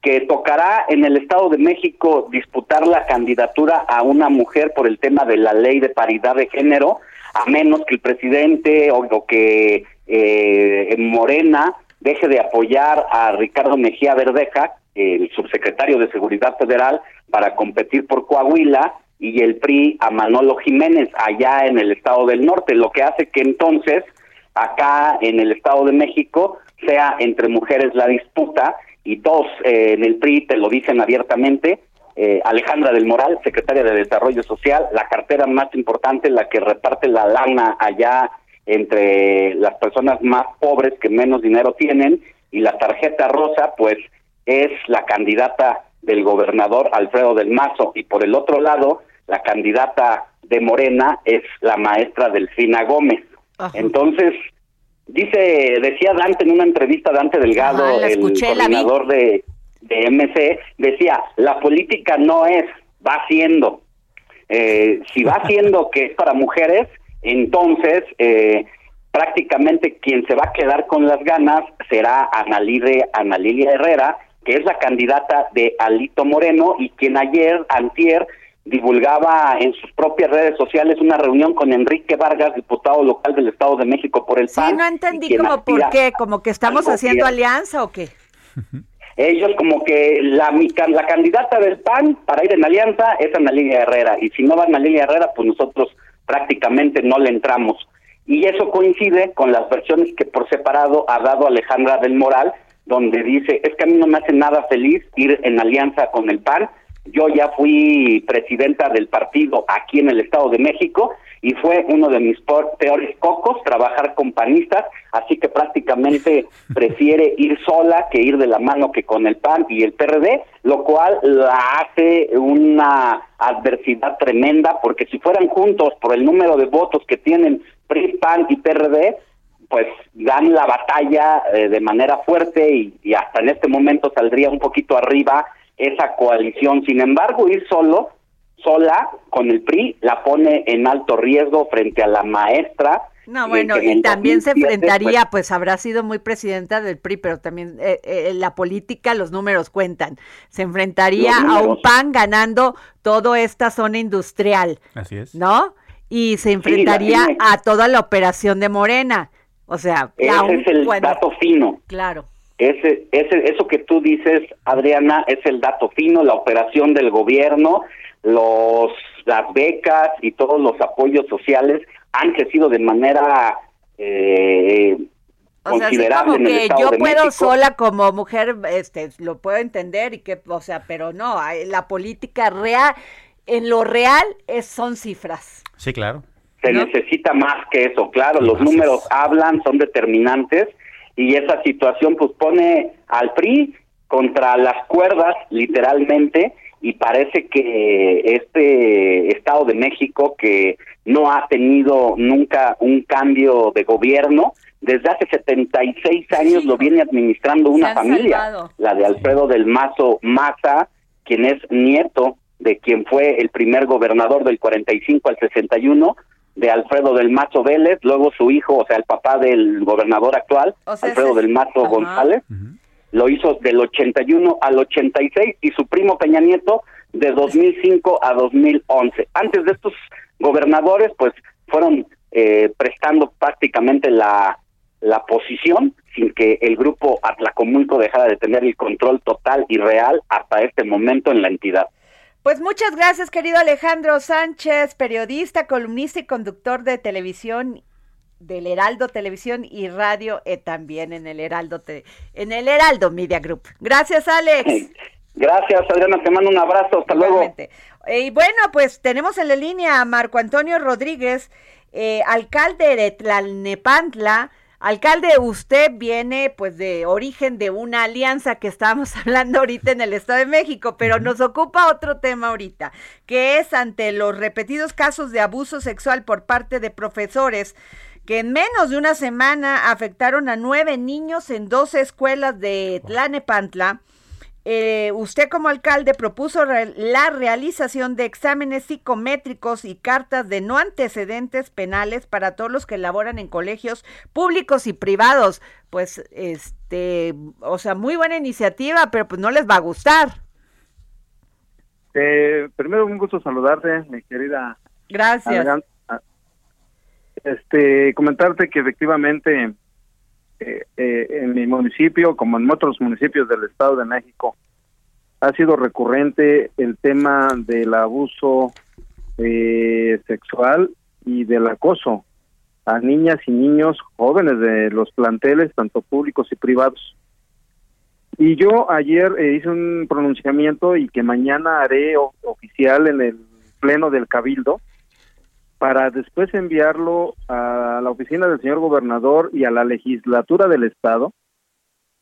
L: que tocará en el Estado de México disputar la candidatura a una mujer por el tema de la ley de paridad de género, a menos que el presidente o, que eh, Morena deje de apoyar a Ricardo Mejía Verdeja, el subsecretario de Seguridad Federal, para competir por Coahuila, y el PRI a Manolo Jiménez allá en el Estado del Norte, lo que hace que entonces acá en el Estado de México sea entre mujeres la disputa y todos eh, en el PRI te lo dicen abiertamente. Eh, Alejandra del Moral, secretaria de Desarrollo Social, la cartera más importante, la que reparte la lana allá entre las personas más pobres que menos dinero tienen, y la tarjeta rosa, pues es la candidata del gobernador Alfredo del Mazo, y por el otro lado, la candidata de Morena es la maestra Delfina Gómez. Entonces, dice, decía Dante en una entrevista, Dante Delgado,
A: Ajá,
L: el
A: escuché, vi.
L: coordinador de, de MC, decía, la política no es, va siendo. Eh, si va [LAUGHS] siendo que es para mujeres, entonces eh, prácticamente quien se va a quedar con las ganas será Ana, Lide- Ana Lilia Herrera, que es la candidata de Alito Moreno y quien ayer, antier, divulgaba en sus propias redes sociales una reunión con Enrique Vargas, diputado local del Estado de México por el
A: Sí,
L: PAN.
A: no
L: y
A: entendí como por qué, como que estamos haciendo
L: gobierno.
A: alianza o qué. [LAUGHS]
L: Ellos como que la, la candidata del PAN para ir en alianza es Ana Lilia Herrera y si no va Ana Lilia Herrera pues nosotros prácticamente no le entramos. Y eso coincide con las versiones que por separado ha dado Alejandra del Moral, donde dice, es que a mí no me hace nada feliz ir en alianza con el PAN, yo ya fui presidenta del partido aquí en el Estado de México y fue uno de mis peores cocos trabajar con panistas, así que prácticamente [LAUGHS] prefiere ir sola que ir de la mano que con el PAN y el PRD, lo cual la hace una adversidad tremenda, porque si fueran juntos por el número de votos que tienen PRI, PAN y PRD, pues dan la batalla eh, de manera fuerte y, y hasta en este momento saldría un poquito arriba esa coalición. Sin embargo, ir solo, sola con el PRI, la pone en alto riesgo frente a la maestra.
A: No, bueno, y también se
L: 2007,
A: enfrentaría, pues habrá sido muy presidenta del PRI, pero también eh, eh, la política, los números cuentan. Se enfrentaría a un. PAN ganando toda esta zona industrial,
B: Así es.
A: ¿no? Y se enfrentaría a toda la operación de Morena. O sea,
L: Ese es el
A: cuando-
L: dato fino.
A: Claro.
L: Ese, ese, eso que tú dices, Adriana, es el dato fino, la operación del gobierno, los, las becas y todos los apoyos sociales han crecido de manera eh,
A: O sea, así
L: considerable
A: como que yo puedo
L: México.
A: sola como mujer, este, lo puedo entender y que, o sea, pero no, hay- la política real, en lo real es, son cifras.
B: Sí, claro.
L: Se necesita más que eso, claro, los números hablan, son determinantes y esa situación pues pone al PRI contra las cuerdas literalmente y parece que este Estado de México que no ha tenido nunca un cambio de gobierno, desde hace 76 años lo viene administrando una familia,
A: salvado.
L: la de Alfredo del Mazo Maza, quien es nieto de quien fue el primer gobernador del 45 al 61, de Alfredo del Mazo Vélez, luego su hijo, o sea, el papá del gobernador actual,
A: O sea,
L: Alfredo
A: ese
L: del Mazo
A: Ajá.
L: González, lo hizo del 81 al 86 y su primo Peña Nieto de 2005 a 2011. Antes de estos gobernadores, pues fueron eh, prestando prácticamente la, la posición sin que el grupo Atlacomulco dejara de tener el control total y real hasta este momento en la entidad.
A: Pues muchas gracias, querido Alejandro Sánchez, periodista, columnista y conductor de televisión del Heraldo Televisión y Radio, eh, también en el Heraldo Te- en el Heraldo Media Group. Gracias, Alex.
L: Gracias, Adriana, te mando un abrazo, hasta luego.
A: Igualmente. Eh, Y bueno, pues tenemos en la línea a Marco Antonio Rodríguez, eh, alcalde de Tlalnepantla. Alcalde, usted viene pues de origen de una alianza que estábamos [LAUGHS] hablando ahorita en el Estado de México, pero nos ocupa otro tema ahorita, que es ante los repetidos casos de abuso sexual por parte de profesores que en menos de una semana afectaron a nueve niños en dos escuelas de Tlanepantla eh, usted como alcalde propuso re- la realización de exámenes psicométricos y cartas de no antecedentes penales para todos los que laboran en colegios públicos y privados. Pues, este, o sea, muy buena iniciativa, pero pues no les va a gustar.
M: Eh, primero, un gusto saludarte, mi querida.
A: Gracias.
M: Alejandra. Este, comentarte que efectivamente eh, eh, en mi municipio, como en otros municipios del Estado de México, ha sido recurrente el tema del abuso eh, sexual y del acoso a niñas y niños jóvenes de los planteles, tanto públicos y privados. Y yo ayer eh, hice un pronunciamiento y que mañana haré oficial en el pleno del Cabildo para después enviarlo a la oficina del señor gobernador y a la legislatura del estado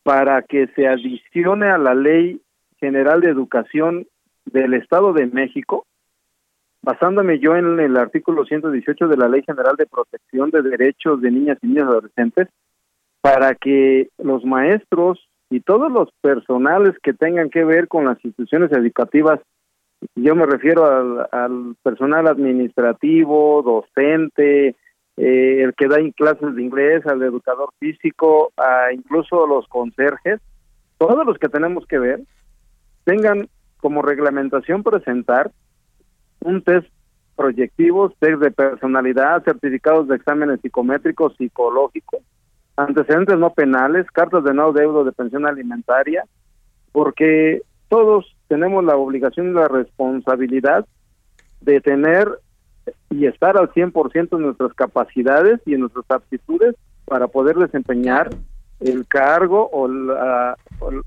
M: para que se adicione a la ley general de educación del estado de México basándome yo en el artículo 118 de la ley general de protección de derechos de niñas y niños adolescentes para que los maestros y todos los personales que tengan que ver con las instituciones educativas yo me refiero al, al personal administrativo, docente, eh, el que da clases de inglés, al educador físico, a incluso los conserjes, todos los que tenemos que ver, tengan como reglamentación presentar un test proyectivos, test de personalidad, certificados de exámenes psicométricos, psicológicos, antecedentes no penales, cartas de no deuda de pensión alimentaria, porque todos tenemos la obligación y la responsabilidad de tener y estar al 100% en nuestras capacidades y en nuestras aptitudes para poder desempeñar el cargo o la,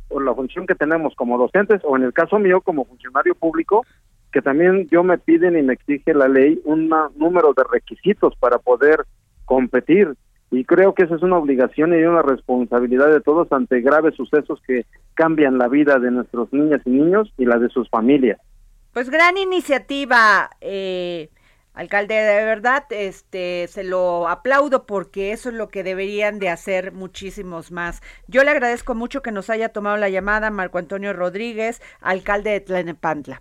M: o, la función que tenemos como docentes o en el caso mío como funcionario público que también yo me piden y me exige la ley un número de requisitos para poder competir y creo que esa es una obligación y una responsabilidad de todos ante graves sucesos que cambian la vida de nuestros niñas y niños y la de sus familias.
A: Pues gran iniciativa, eh, alcalde, de verdad, este, se lo aplaudo porque eso es lo que deberían de hacer muchísimos más. Yo le agradezco mucho que nos haya tomado la llamada Marco Antonio Rodríguez, alcalde de Tlalnepantla.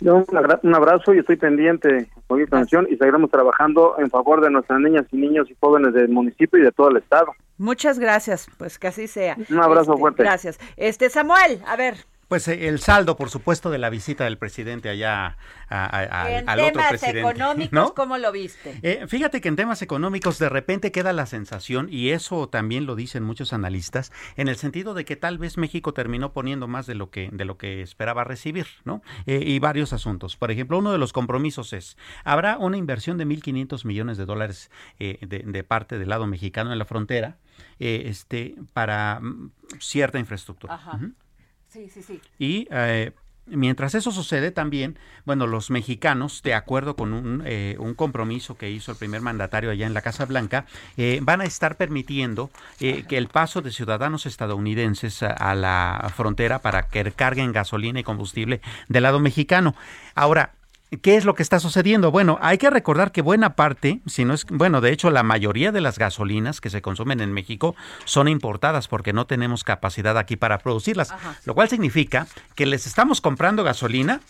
M: Yo un, abrazo y estoy pendiente con mi atención y seguiremos trabajando en favor de nuestras niñas y niños y jóvenes del municipio y de todo el estado.
A: Muchas gracias, pues que así sea.
M: Un abrazo
A: Este,
M: fuerte.
A: Gracias. Este Samuel, a ver,
B: Pues eh, el saldo, por supuesto, de la visita del presidente allá a- a- a-
A: en
B: al otro
A: temas
B: presidente.
A: económicos,
B: ¿no?
A: ¿cómo lo viste?
B: Eh, fíjate que en temas económicos de repente queda la sensación, y eso también lo dicen muchos analistas, en el sentido de que tal vez México terminó poniendo más de lo que, de lo que esperaba recibir, ¿no? Eh, y varios asuntos. Por ejemplo, uno de los compromisos es, habrá una inversión de 1.500 millones de dólares eh, de, de parte del lado mexicano en la frontera este, para mm, cierta infraestructura.
A: Ajá. Sí, sí, sí.
B: Y eh, mientras eso sucede también, bueno, los mexicanos, de acuerdo con un, eh, un compromiso que hizo el primer mandatario allá en la Casa Blanca, eh, van a estar permitiendo eh, que el paso de ciudadanos estadounidenses a, a la frontera para que carguen gasolina y combustible del lado mexicano. Ahora, ¿Qué es lo que está sucediendo? Bueno, hay que recordar que buena parte, si no es, bueno, de hecho la mayoría de las gasolinas que se consumen en México son importadas porque no tenemos capacidad aquí para producirlas, lo cual significa que les estamos comprando gasolina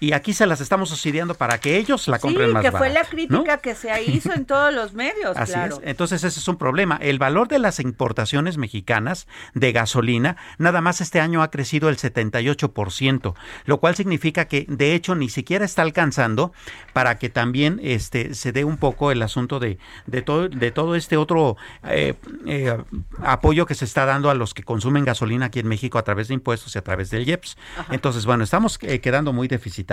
B: y aquí se las estamos subsidiando para que ellos la compren
A: sí,
B: más
A: que fue la crítica que se hizo en todos los medios,
B: Así
A: claro.
B: es. Entonces ese es un problema. El valor de las importaciones mexicanas de gasolina nada más este año ha crecido el 78%, lo cual significa que de hecho ni siquiera está alcanzando para que también este se dé un poco el asunto de, de todo de todo este otro eh, eh, apoyo que se está dando a los que consumen gasolina aquí en México a través de impuestos y a través del IEPS. Entonces, bueno, estamos eh, quedando muy deficitarios.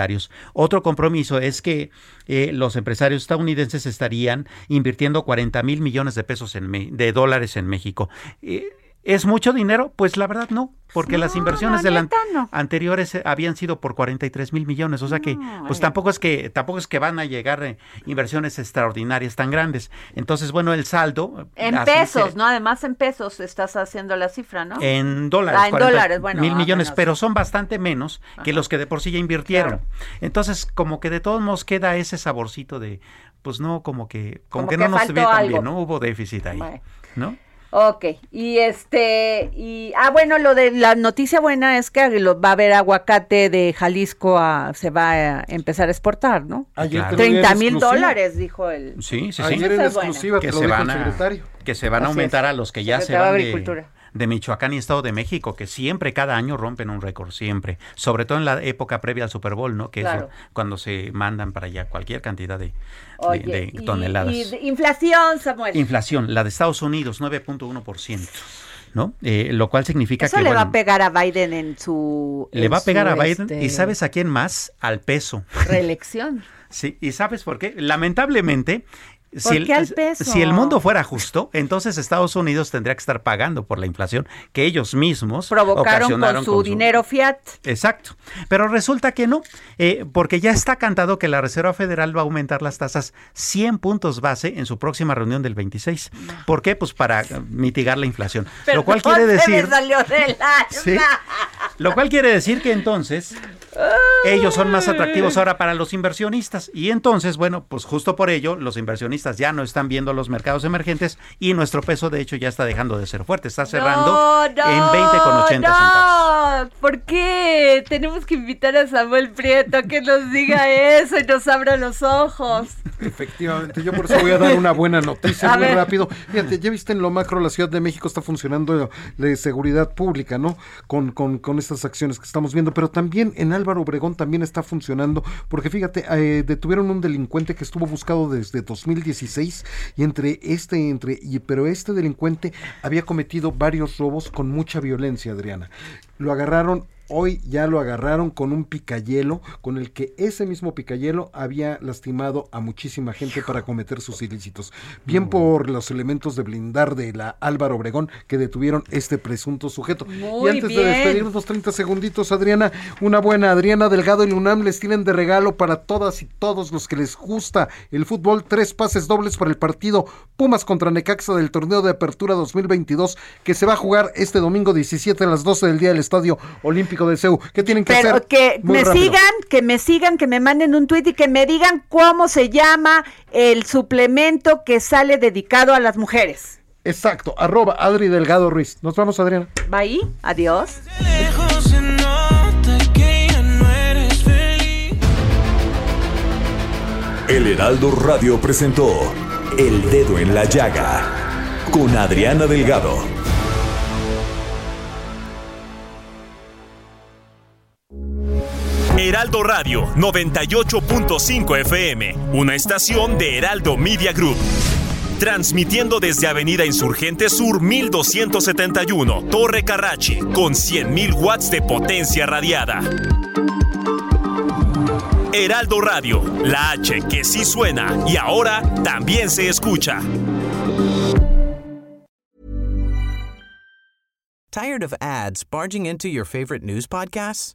B: Otro compromiso es que eh, los empresarios estadounidenses estarían invirtiendo 40 mil millones de pesos en de dólares en México. Eh, ¿Es mucho dinero? Pues la verdad no, porque las inversiones
A: la
B: del an-
A: neta, no.
B: anteriores eh, habían sido por 43 mil millones, o sea que pues tampoco es que tampoco es que van a llegar eh, inversiones extraordinarias tan grandes. Entonces, bueno, el saldo
A: En
B: así
A: pesos,
B: se-
A: ¿no? Además en pesos estás haciendo la cifra, ¿no?
B: en dólares.
A: Ah, en
B: 40
A: dólares, bueno.
B: Mil
A: ah,
B: millones,
A: menos.
B: pero son bastante menos que los que de por sí ya invirtieron. Entonces, como que de todos modos queda ese saborcito de, pues no, como que, como,
A: Como
B: que,
A: que
B: no nos ve tan bien, ¿no? Hubo déficit ahí,
A: Bueno.
B: ¿no?
A: Ok, y este, y, ah, bueno, lo de la noticia buena es que lo, va a haber aguacate de Jalisco, a, se va a empezar a exportar, ¿no?
N: Ayer lo
A: 30
N: dieron
A: mil dólares, dijo el...
B: Sí, sí, sí.
N: Ayer en exclusiva
B: que
N: te lo
B: se
N: dijo
B: van
N: el
B: a, que se van a aumentar
A: es.
B: a los que ya se van
A: de
B: de,
A: Agricultura.
B: De Michoacán y Estado de México, que siempre cada año rompen un récord, siempre. Sobre todo en la época previa al Super Bowl, ¿no? Que es
A: Claro.
B: cuando se mandan para allá cualquier cantidad de, de-
A: Oye,
B: de
A: y-
B: toneladas.
A: y inflación, Samuel.
B: Inflación, la de Estados Unidos, 9.1%, ¿no? Eh, lo cual significa
A: Eso
B: que
A: le va a pegar a Biden en su...
B: le
A: en
B: va a pegar a Biden
A: este,
B: y ¿sabes a quién más? Al peso.
A: Reelección. [LAUGHS]
B: Sí, y ¿sabes por qué? Lamentablemente,
A: ¿Por
B: si el,
A: qué al peso?
B: si el mundo fuera justo, entonces Estados Unidos tendría que estar pagando por la inflación que ellos mismos
A: Provocaron
B: ocasionaron
A: con su dinero fiat.
B: Exacto. Pero resulta que no, eh, porque ya está cantado que la Reserva Federal va a aumentar las tasas 100 puntos base en su próxima reunión del 26. ¿Por qué? Pues para mitigar la inflación. lo cual quiere
A: se me
B: decir...
A: salió del [LAUGHS] alma.
B: Sí. Lo cual quiere decir que entonces ellos son más atractivos ahora para los inversionistas. Y entonces, bueno, pues justo por ello, los inversionistas ya no están viendo los mercados emergentes y nuestro peso, de hecho, ya está dejando de ser fuerte. Está cerrando
A: No, no,
B: en 20,80 centavos.
A: no. ¿Por qué? Tenemos que invitar a Samuel Prieto a que nos diga eso y nos abra los ojos.
N: Efectivamente, yo por eso voy a dar una buena noticia [LAUGHS]
A: A
N: muy
A: ver.
N: rápido. Fíjate, ya viste en lo macro, la Ciudad de México está funcionando de seguridad pública, ¿no? Con, con, con estas acciones que estamos viendo, pero también en Álvaro Obregón también está funcionando, porque fíjate, eh, detuvieron un delincuente que estuvo buscado desde 2016 y entre este, entre, y, pero este delincuente había cometido varios robos con mucha violencia, Adriana. Lo agarraron Hoy ya lo agarraron con un picayelo con el que ese mismo picayelo había lastimado a muchísima gente para cometer sus ilícitos. Bien por los elementos de blindar de la Álvaro Obregón que detuvieron este presunto sujeto.
A: Muy
N: y antes
A: bien.
N: de despedirnos 30 segunditos, Adriana, una buena Adriana Delgado y Lunam les tienen de regalo para todas y todos los que les gusta el fútbol, tres pases dobles para el partido Pumas contra Necaxa del torneo de apertura 2022 que se va a jugar este domingo 17 a las 12 del día del Estadio Olímpico de Seúl. ¿Qué tienen que
A: Pero
N: hacer?
A: que
N: Muy
A: me
N: rápido.
A: sigan, que me sigan, que me manden un tweet y que me digan cómo se llama el suplemento que sale dedicado a las mujeres.
N: Exacto, arroba Adri Delgado Ruiz. Nos vamos, Adriana.
A: Bye, adiós.
C: Lejos se nota que ya no eres feliz.
H: El Heraldo Radio presentó El Dedo en la Llaga con Adriana Delgado.
O: Heraldo Radio 98.5 FM, una estación de Heraldo Media Group. Transmitiendo desde Avenida Insurgente Sur 1271, Torre Carrachi, con 100.000 watts de potencia radiada. Heraldo Radio, la H que sí suena y ahora también se escucha.
P: Tired of ads barging into your favorite news podcasts?